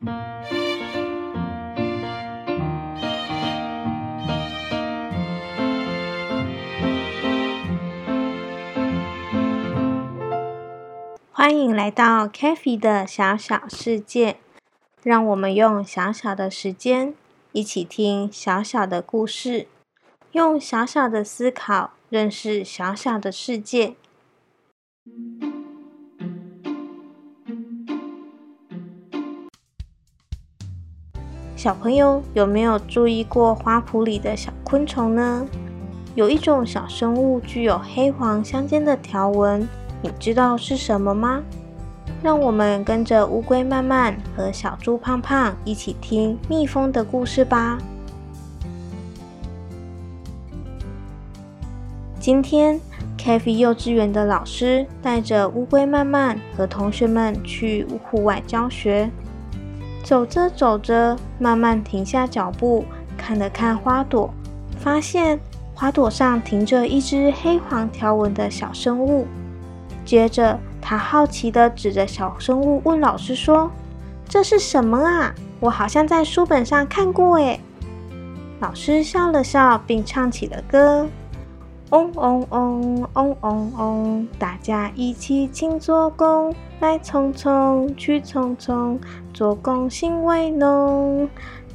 欢迎来到 k a f e 的小小世界，让我们用小小的时间，一起听小小的故事，用小小的思考认识小小的世界。小朋友有没有注意过花圃里的小昆虫呢？有一种小生物具有黑黄相间的条纹。你知道是什么吗？让我们跟着乌龟慢慢和小猪胖胖一起听蜜蜂的故事吧。今天 k a f e 幼稚园的老师带着乌龟慢慢和同学们去户外教学。走着走着，慢慢停下脚步，看了看花朵，发现花朵上停着一只黑黄条纹的小生物。接着，他好奇地指着小生物问老师说：“这是什么啊？我好像在书本上看过。”诶。老师笑了笑，并唱起了歌：“嗡嗡嗡嗡嗡嗡，大家一起勤做工，来匆匆去匆匆，做工心为浓。”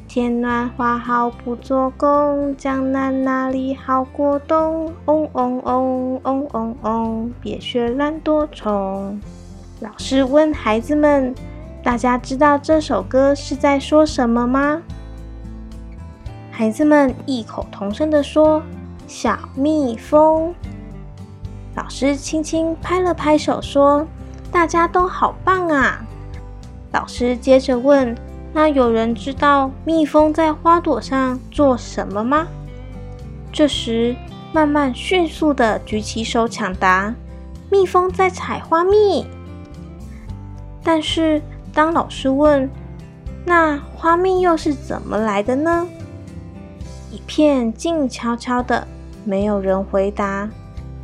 天暖花好不做工，江南哪里好过冬？嗡嗡嗡嗡嗡嗡，别学懒惰虫。老师问孩子们：“大家知道这首歌是在说什么吗？”孩子们异口同声地说：“小蜜蜂。”老师轻轻拍了拍手说：“大家都好棒啊！”老师接着问。那有人知道蜜蜂在花朵上做什么吗？这时，慢慢迅速的举起手抢答：“蜜蜂在采花蜜。”但是，当老师问：“那花蜜又是怎么来的呢？”一片静悄悄的，没有人回答。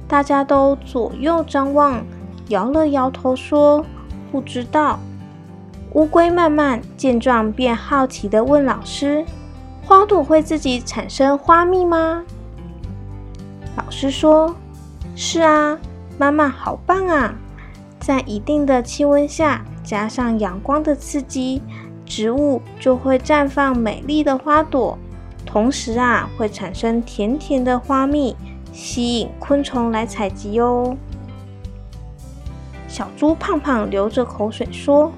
大家都左右张望，摇了摇头说：“不知道。”乌龟慢慢见状，便好奇的问老师：“花朵会自己产生花蜜吗？”老师说：“是啊，妈妈好棒啊！在一定的气温下，加上阳光的刺激，植物就会绽放美丽的花朵，同时啊，会产生甜甜的花蜜，吸引昆虫来采集哦。”小猪胖胖流着口水说。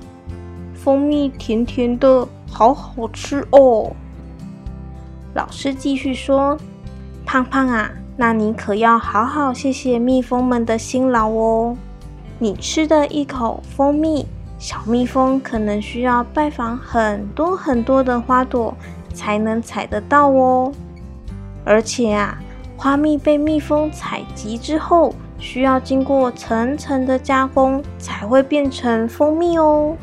蜂蜜甜甜的，好好吃哦。老师继续说：“胖胖啊，那你可要好好谢谢蜜蜂们的辛劳哦。你吃的一口蜂蜜，小蜜蜂可能需要拜访很多很多的花朵才能采得到哦。而且啊，花蜜被蜜蜂采集之后，需要经过层层的加工，才会变成蜂蜜哦。”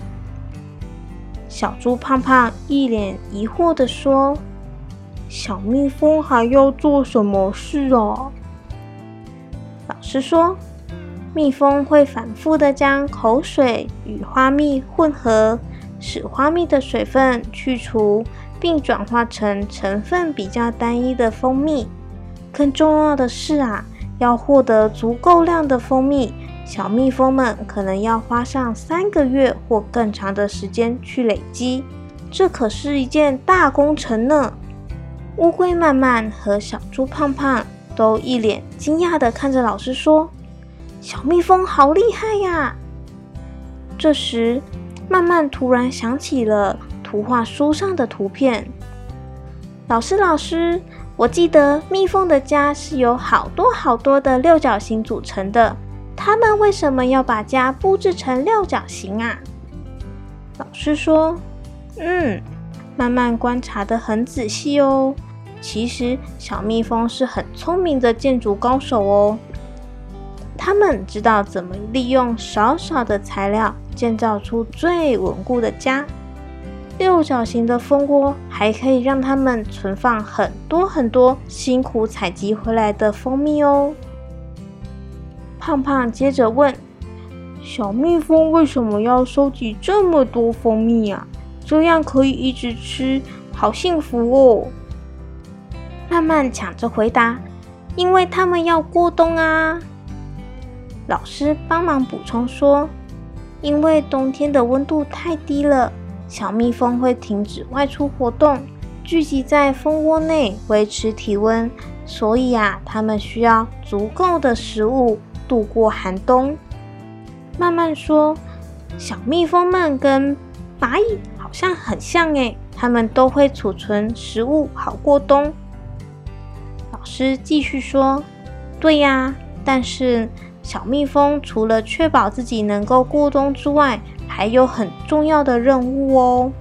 小猪胖胖一脸疑惑的说：“小蜜蜂还要做什么事啊？”老师说：“蜜蜂会反复的将口水与花蜜混合，使花蜜的水分去除，并转化成成分比较单一的蜂蜜。更重要的是啊，要获得足够量的蜂蜜。”小蜜蜂们可能要花上三个月或更长的时间去累积，这可是一件大工程呢。乌龟慢慢和小猪胖胖都一脸惊讶地看着老师说：“小蜜蜂好厉害呀！”这时，慢慢突然想起了图画书上的图片。老师，老师，我记得蜜蜂的家是由好多好多的六角形组成的。他们为什么要把家布置成六角形啊？老师说：“嗯，慢慢观察的很仔细哦。其实小蜜蜂是很聪明的建筑高手哦。他们知道怎么利用少少的材料建造出最稳固的家。六角形的蜂窝还可以让他们存放很多很多辛苦采集回来的蜂蜜哦。”胖胖接着问：“小蜜蜂为什么要收集这么多蜂蜜啊？这样可以一直吃，好幸福哦！慢慢抢着回答，因为他们要过冬啊。老师帮忙补充说，因为冬天的温度太低了，小蜜蜂会停止外出活动，聚集在蜂窝内维持体温，所以啊，它们需要足够的食物度过寒冬。慢慢说，小蜜蜂们跟蚂蚁好像很像诶，它们都会储存食物好过冬。老师继续说：“对呀，但是小蜜蜂除了确保自己能够过冬之外，还有很重要的任务哦。”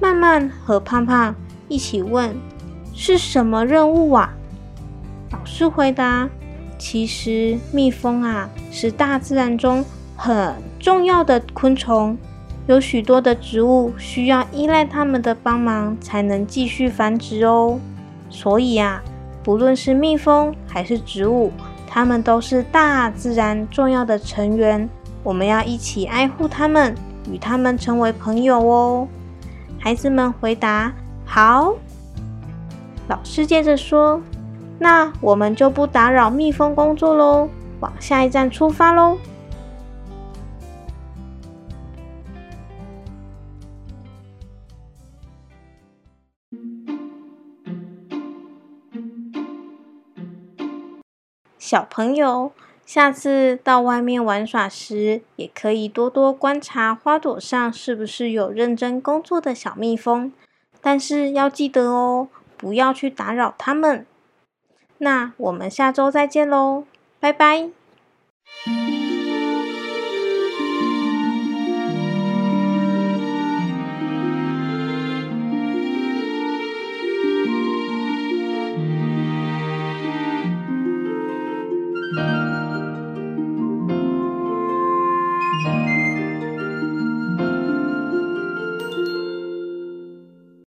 慢慢和胖胖一起问：“是什么任务啊？”老师回答：“其实蜜蜂啊，是大自然中很重要的昆虫，有许多的植物需要依赖它们的帮忙才能继续繁殖哦。所以啊。”不论是蜜蜂还是植物，他们都是大自然重要的成员。我们要一起爱护他们，与他们成为朋友哦。孩子们回答：“好。”老师接着说：“那我们就不打扰蜜蜂工作喽，往下一站出发喽。”小朋友，下次到外面玩耍时，也可以多多观察花朵上是不是有认真工作的小蜜蜂。但是要记得哦，不要去打扰它们。那我们下周再见喽，拜拜。